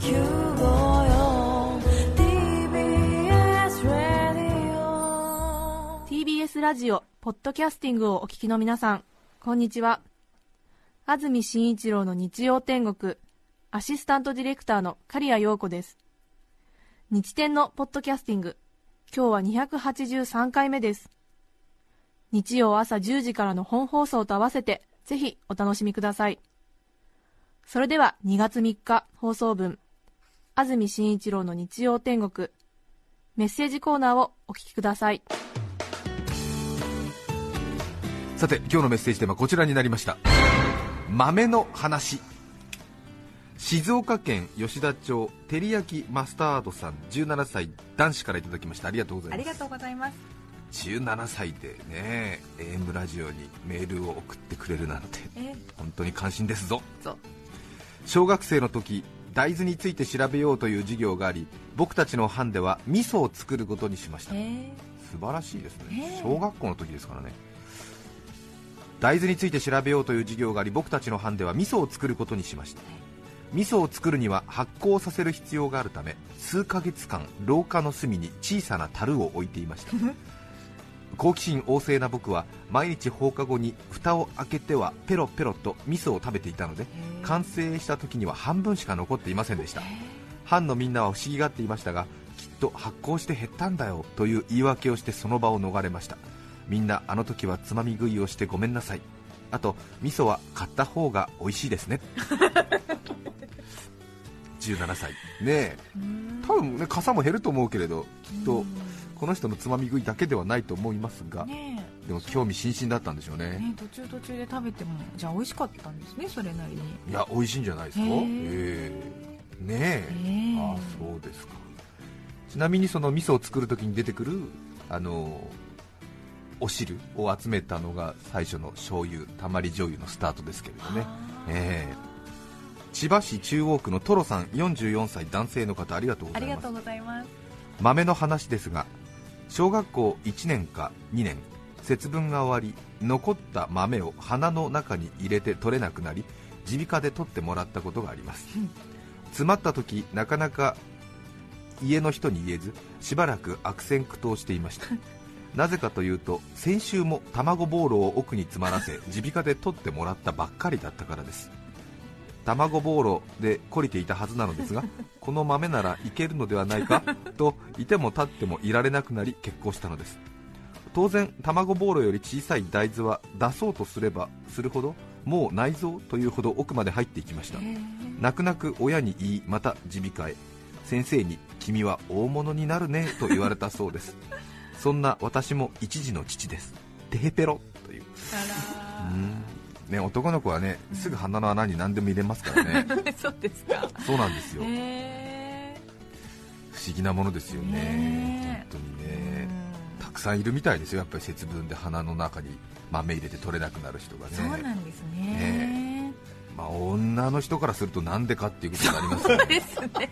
TBS ラディオ TBS ラジオポッドキャスティングをお聞きの皆さんこんにちは。安住紳一郎の日曜天国アシスタントディレクターの刈谷陽子です。日天のポッドキャスティング今日は283回目です。日曜朝10時からの本放送と合わせてぜひお楽しみください。それでは2月3日放送分。安住紳一郎の日曜天国。メッセージコーナーをお聞きください。さて今日のメッセージテーマはこちらになりました。豆の話。静岡県吉田町照り焼きマスタードさん17歳男子からいただきました。ありがとうございます。ありがとうございます。17歳でね AM ラジオにメールを送ってくれるなんてえ本当に感心ですぞ。小学生の時大豆について調べようという授業があり僕たちの班では味噌を作ることにしました。え。素晴らしいですね。ええ。小学校の時ですからね。大豆について調べようという授業があり僕たちの班では味噌を作ることにしました。味噌を作るには発酵させる必要があるため数ヶ月間廊下の隅に小さな樽を置いていました 好奇心旺盛な僕は毎日放課後に蓋を開けてはペロペロと味噌を食べていたので完成した時には半分しか残っていませんでした。班のみんなは不思議がっていましたがきっと発酵して減ったんだよという言い訳をしてその場を逃れました。みんなあの時はつまみ食いをしてごめんなさい。あと味噌は買った方が美味しいですね。17歳。ねえ。多分ね傘も減ると思うけれどきっとこの人のつまみ食いだけではないと思いますがねでも興味津々だったんでしょうえね。ねえ途中途中で食べてもじゃあ美味しかったんですねそれなりに。いや美味しいんじゃないですか？へえ。ええ。ねえ。ええ。ああそうですか。ちなみにその味噌を作るときに出てくるあのお汁を集めたのが最初の醤油たまり醤油のスタートですけれどね、ええ。千葉市中央区のトロさん44歳男性の方ありがとうございます。ありがとうございます。豆の話ですが小学校1年か2年節分が終わり残った豆を鼻の中に入れて取れなくなり耳鼻科で取ってもらったことがあります。詰まった時なかなか家の人に言えずしばらく悪戦苦闘していました。なぜかというと先週も卵ボールを奥に詰まらせ耳鼻科で取ってもらったばっかりだったからです卵ボーロで懲りていたはずなのですが この豆ならいけるのではないかといても立ってもいられなくなり結婚したのです。当然卵ボーロより小さい大豆は出そうとすればするほどもう内臓というほど奥まで入っていきました。泣く泣く親に言いまた耳鼻科へ。先生に君は大物になるねと言われたそうです。そんな私も一児の父です。テヘペロというね、男の子はねすぐ鼻の穴に何でも入れますからね。ら そうですか。そうなんですよ。へ不思議なものですよね。ね本当にえねたくさんいるみたいですよ。やっぱり節分で鼻の中に豆入れて取れなくなる人がね。そうなんですね。まあ、女の人からするとなんでかっていうことになりますよね。です ね。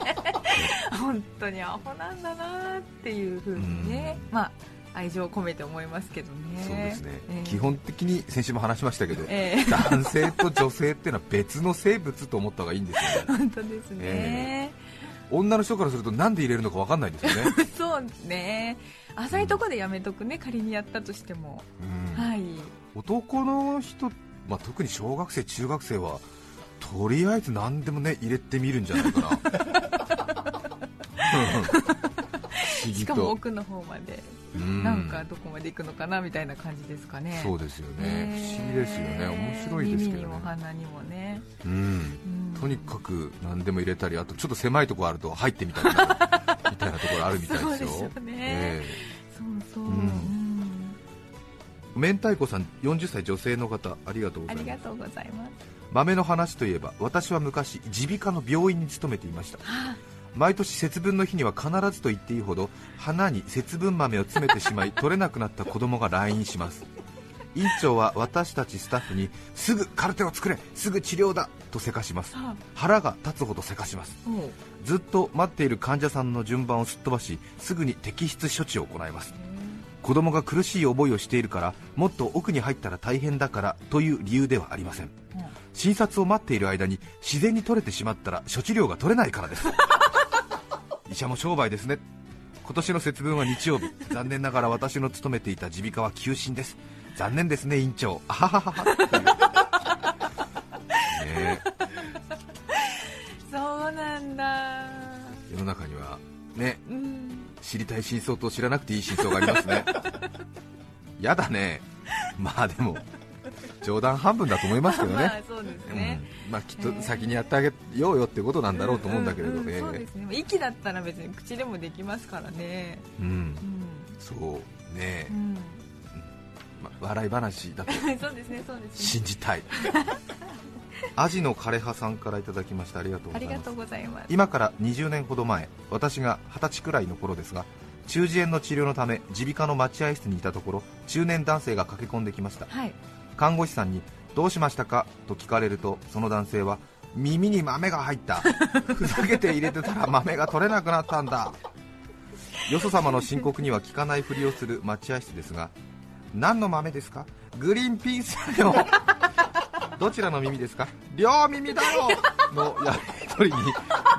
本当にアホなんだなっていうふうにね。まあ愛情を込めて思いますけどね。そうですね、ええ。基本的に先週も話しましたけど、ええ。男性と女性っていうのは別の生物と思った方がいいんですよね。本当ですね、女の人からするとなんで入れるのか分かんないですよね、そうね。浅いとこでやめとくね仮にやったとしても、うん。はい。男の人、まあ、特に小学生、中学生はとりあえず何でもね入れてみるんじゃないかな 議しかもと、奥の方まで、うん。なんかどこまで行くのかなみたいな感じですかね。そうですよね、ね不思議ですよね。面白いですけ耳にどね、も鼻にもね、うん、うん。とにかく何でも入れたりあとちょっと狭いところあると入ってみたりなるみたいなところあるみたいですよ。そうですよね。えそうそう、うん。明太子さん40歳女性の方ありがとうごあざいます。りがとうございます。豆の話といえば私は昔耳鼻科の病院に勤めていました毎年節分の日には必ずと言っていいほど鼻に節分豆を詰めてしまい 取れなくなった子供が来院します。院長は私たちスタッフにすぐカルテを作れすぐ治療だとせかします。あ腹が立つほどせかします。ずっと待っている患者さんの順番をすっ飛ばしすぐに摘出処置を行います。子供が苦しい思いをしているからもっと奥に入ったら大変だからという理由ではありません。診察を待っている間に自然に取れてしまったら処置料が取れないからです医者も商売ですね。今年の節分は日曜日。残念ながら私の勤めていた耳鼻科は休診です。残念ですね院長。あはははねそうなんだ。世の中にはねうん。知りたい真相と知らなくていい真相がありますね。やだね。まあでも冗談半分だと思いますけど まあね、そうですうん。ね、まあ、きっと先にやってあげようよってことなんだろうと思うんだけれどね、そうですね。息だったら別に口でもできますからね。うん。うん、そうね。う、ん、ま笑い話だと。そうですねそうですね。信じたい。アジの枯葉さんからいただきました。ありがとうございます。ありがとうございます。今から20年ほど前私が20歳くらいの頃ですが中耳炎の治療のため耳鼻科の待合室にいたところ中年男性が駆け込んできました。はい看護師さんにどうしましたか？と聞かれるとその男性は耳に豆が入った ふざけて入れてたら豆が取れなくなったんだ。よそ様の申告には効かないふりをする待合室ですが何の豆ですかグリーンピースだよ どちらの耳ですか両耳だよのやり取りに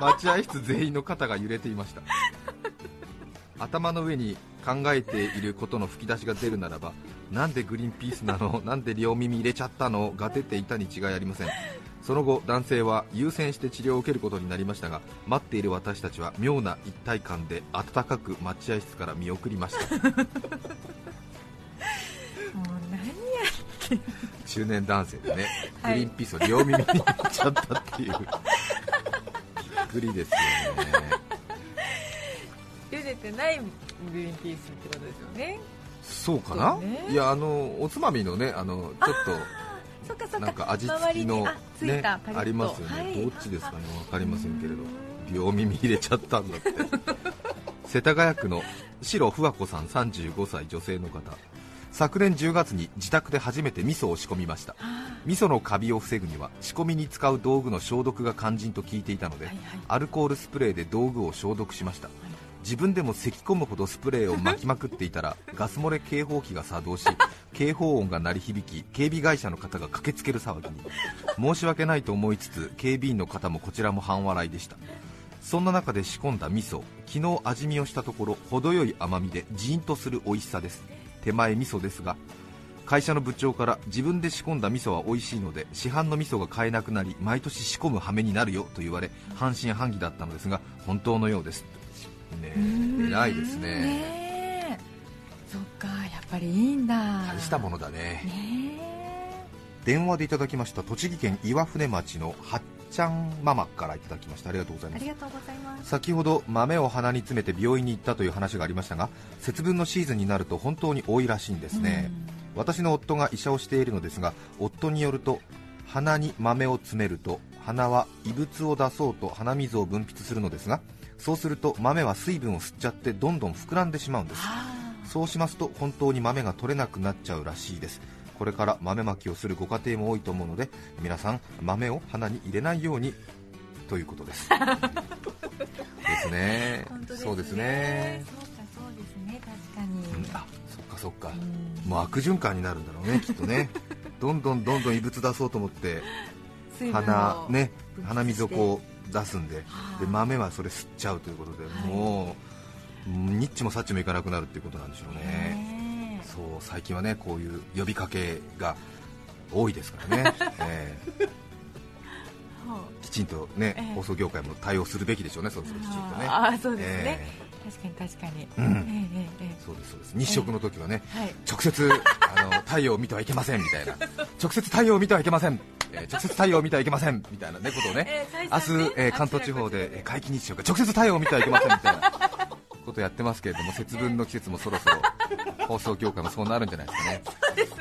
待合室全員の肩が揺れていました。頭の上に考えていることの吹き出しが出るならばなんでグリーンピースなの？なんで両耳入れちゃったの？が出ていたに違いありません。その後男性は優先して治療を受けることになりましたが待っている私たちは妙な一体感で温かく待合室から見送りました。もう何や中年男性でね、はい。グリーンピースを両耳に入れちゃったっていう。びっくりですよね。茹でてないグリーンピースってことですよねそうかな、ね。いやあのおつまみのねあのちょっとなんか味付きのねありますよね、はい。どっちですかね？わかりませんけれど。うん両耳入れちゃったんだって。世田谷区の白ふわ子さん35歳女性の方。昨年10月に自宅で初めて味噌を仕込みました。味噌のカビを防ぐには仕込みに使う道具の消毒が肝心と聞いていたので、はいはい。アルコールスプレーで道具を消毒しました自分でも咳き込むほどスプレーを巻きまくっていたら ガス漏れ警報器が作動し警報音が鳴り響き警備会社の方が駆けつける騒ぎに。申し訳ないと思いつつ警備員の方もこちらも半笑いでした。そんな中で仕込んだ味噌昨日味見をしたところ程よい甘みでジーンとする美味しさです。手前味噌ですが会社の部長から自分で仕込んだ味噌は美味しいので市販の味噌が買えなくなり毎年仕込む羽目になるよと言われ半信半疑だったのですが本当のようですね。え偉いですね。ねえ。そっかやっぱりいいんだ。大したものだね。ね電話でいただきました栃木県岩船町のはっちゃんママからいただきました。ありがとうございます。えありがとうございます。先ほど豆を鼻に詰めて病院に行ったという話がありましたが節分のシーズンになると本当に多いらしいんですね、私の夫が医者をしているのですが夫によると鼻に豆を詰めると鼻は異物を出そうと鼻水を分泌するのですがそうすると豆は水分を吸っちゃってどんどん膨らんでしまうんです。はそうしますと本当に豆が取れなくなっちゃうらしいです。これから豆まきをするご家庭も多いと思うので皆さん豆を鼻に入れないようにということです。ですね。そうですね、そうかそうですね。確かに、うん。あそっかそっか。うん。もう悪循環になるんだろうね きっとね。どんどんどんどん異物出そうと思って鼻ね鼻水をこう出すんではあで豆はそれ吸っちゃうということで、はい。もうニッチもサッチもいかなくなるっていうことなんでしょうね。ねそう最近はねこういう呼びかけが多いですからね、えーきちんとね、ええ。放送業界も対応するべきでしょうね、そろそろきちんとね。ああそうですね、え確かに確かに、うん。ええええーそうですそうです。日食の時はね、ええ。はい。直接あの太陽を見てはいけませんみたいな、直接太陽を見てはいけません、えー直接太陽を見てはいけません。みたいなねことをね、ええ明日、えー関東地方でえー皆既日食、直接太陽を見てはいけません。みたいなことをやってますけれども、節分の季節もそろそろ 放送業界もそうなるんじゃないですかね。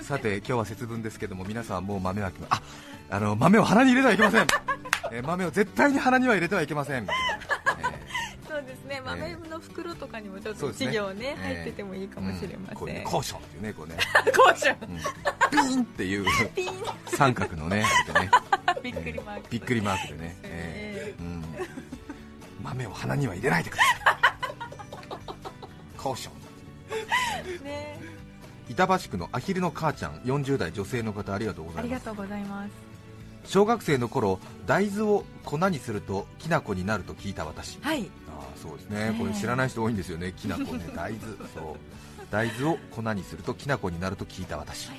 さて今日は節分ですけども皆さんはもう豆まきああの豆を鼻に入れてはいけません、えー豆を絶対に鼻には入れてはいけません、豆の袋とかにもちょっと稚魚ねええ入っててもいいかもしれまうん。こういうコーションっていうねこうね、コーションうん、ピーンっていう三角のね びっくりマーク、びっくりマークでね、えーうん、豆を鼻には入れないでください。コーション、えね。板橋区のアヒルの母ちゃん40代女性の方ありがとうございます。ありがとうございます。小学生の頃大豆を粉にするときな粉になると聞いた私。はいそうですね。これ知らない人多いんですよね。きな粉ね。大豆。そう。大豆を粉にするときな粉になると聞いた私。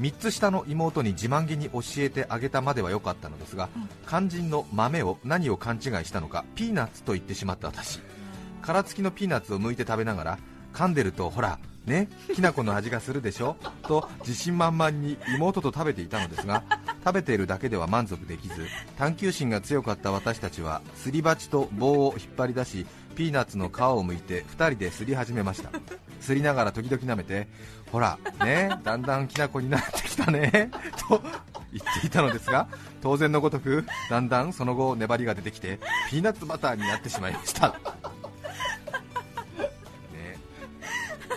3つ下の妹に自慢げに教えてあげたまでは良かったのですが、肝心の豆を何を勘違いしたのかピーナッツと言ってしまった私。殻付きのピーナッツを剥いて食べながら噛んでるとほらねきな粉の味がするでしょ？と自信満々に妹と食べていたのですが食べているだけでは満足できず探求心が強かった私たちはすり鉢と棒を引っ張り出しピーナッツの皮を剥いて2人ですり始めました。すりながら時々舐めてほらねだんだんきな粉になってきたねと言っていたのですが当然のごとくだんだんその後粘りが出てきてピーナッツバターになってしまいました。ね。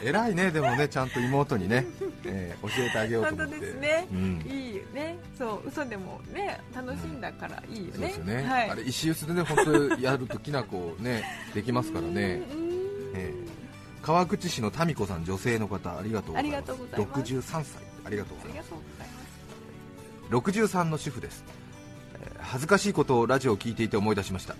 偉いねでもねちゃんと妹にね、えー教えてあげようと思本当ってですね、うん。いいよね。そう嘘でもね楽しんだからいいよね、そうですよね、はい。あれ石臼でね本当やるときな粉ね できますからね、えー川口市の民子さん女性の方ありがとうございます。ありがとうございます。63歳ありがとうございます。ありがとうございます。63の主婦です、えー恥ずかしいことをラジオを聞いていて思い出しました。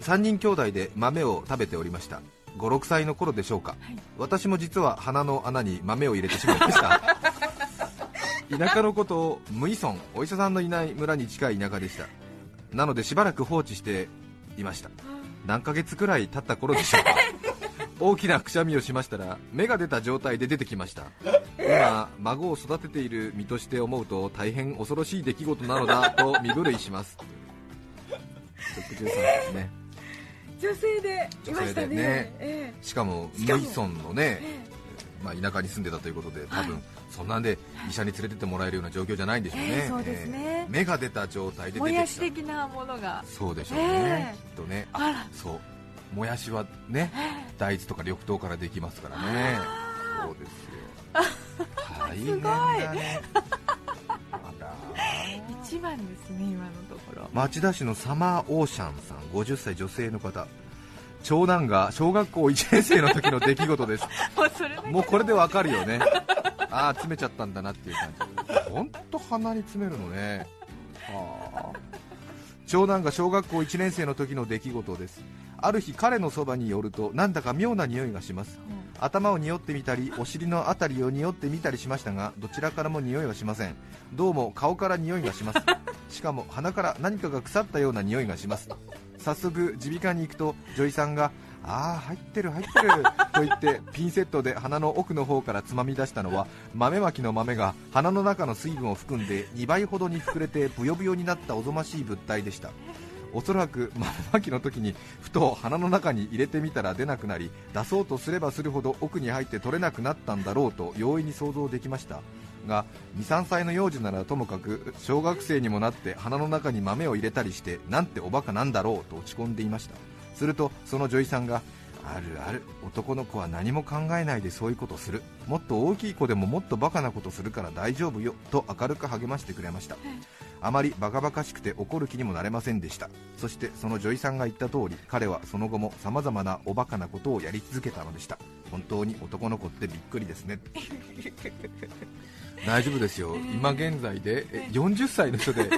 3人兄弟で豆を食べておりました56歳の頃でしょうか、私も実は鼻の穴に豆を入れてしまいました。田舎のことを無依存お医者さんのいない村に近い田舎でした。なのでしばらく放置していました。何ヶ月くらい経った頃でしょうか。大きなくしゃみをしましたら芽が出た状態で出てきました。今孫を育てている身として思うと大変恐ろしい出来事なのだと身震いします。63ですね女性でいましたね。ね。えしかも無依しかも。存のね、まあ、田舎に住んでたということで多分、そんなんで医者に連れてってもらえるような状況じゃないんでしょうね、ええそうですね。芽が出た状態でえもや出てきした的なものが。そうでしょうね、ええ。きっとね。あら。そう。もやしはね大豆とか緑豆からできますからね。そうですよ。大変だね一番ですね今のところ。町田市のサマーオーシャンさん50歳女性の方。長男が小学校1年生の時の出来事です。もうこれでわかるよね。ああ詰めちゃったんだなっていう感じ。本当鼻に詰めるのね。はあ。長男が小学校1年生の時の出来事です。ある日彼のそばに寄るとなんだか妙な匂いがします頭を匂ってみたりお尻のあたりを匂ってみたりしましたがどちらからも匂いはしません。どうも顔から匂いがします。しかも鼻から何かが腐ったような匂いがします。早速耳鼻科に行くと女医さんがああ入ってる入ってると言ってピンセットで鼻の奥の方からつまみ出したのは豆まきの豆が鼻の中の水分を含んで2倍ほどに膨れてブヨブヨになったおぞましい物体でしたおそらく 豆まきの時にふと鼻の中に入れてみたら出なくなり出そうとすればするほど奥に入って取れなくなったんだろうと容易に想像できました。が23歳の幼児ならともかく小学生にもなって鼻の中に豆を入れたりしてなんておバカなんだろうと落ち込んでいました。するとその女医さんがあるある男の子は何も考えないでそういうことする。もっと大きい子でももっとバカなことするから大丈夫よと明るく励ましてくれました。あまりバカバカしくて怒る気にもなれませんでした。そしてその女医さんが言った通り彼はその後も様々なおバカなことをやり続けたのでした。本当に男の子ってびっくりですね。大丈夫ですよ。今現在でえ40歳の人で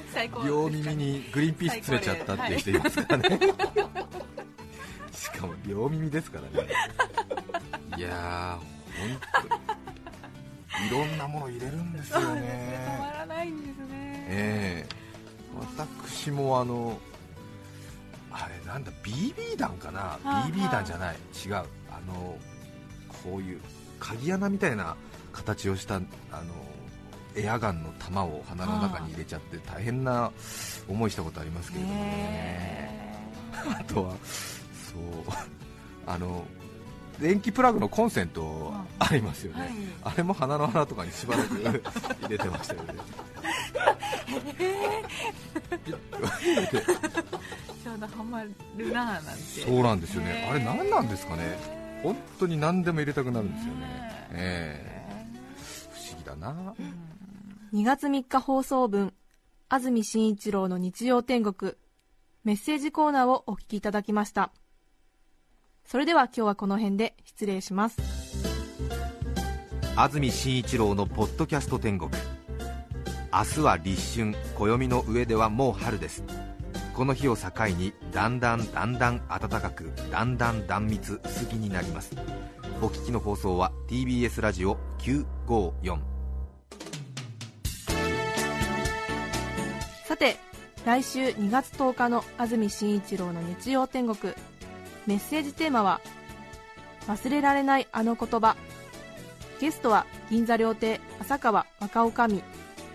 両耳にグリーンピース詰めちゃったっていう人いますからね、しかも両耳ですからね。いやー本当に。いろんなもの入れるんですよね。止まねらないんですねええ私もあのあれなんだ BB 弾かな、あ BB 弾じゃない。違う。あのこういう鍵穴みたいな形をしたあのエアガンの弾を鼻の中に入れちゃって大変な思いしたことありますけれどもね。ね あとはそう。あの電気プラグのコンセントありますよね、はい。あれも鼻の穴とかにしばらく入れてましたよねちょうどハマるなぁなんてそうなんですよね。あれ何なんですかね。本当に何でも入れたくなるんですよね。ねえ。え不思議だな。2月3日放送分安住紳一郎の日曜天国メッセージコーナーをお聞きいただきました。それでは今日はこの辺で失礼します。安住紳一郎のポッドキャスト天国明日は立春暦の上ではもう春です。この日を境にだんだんだんだん暖かくだんだん断蜜薄着になります。お聞きの放送は TBS ラジオ954さて来週2月10日の安住紳一郎の日曜天国。メッセージテーマは「忘れられないあの言葉」ゲストは銀座料亭浅川若女将。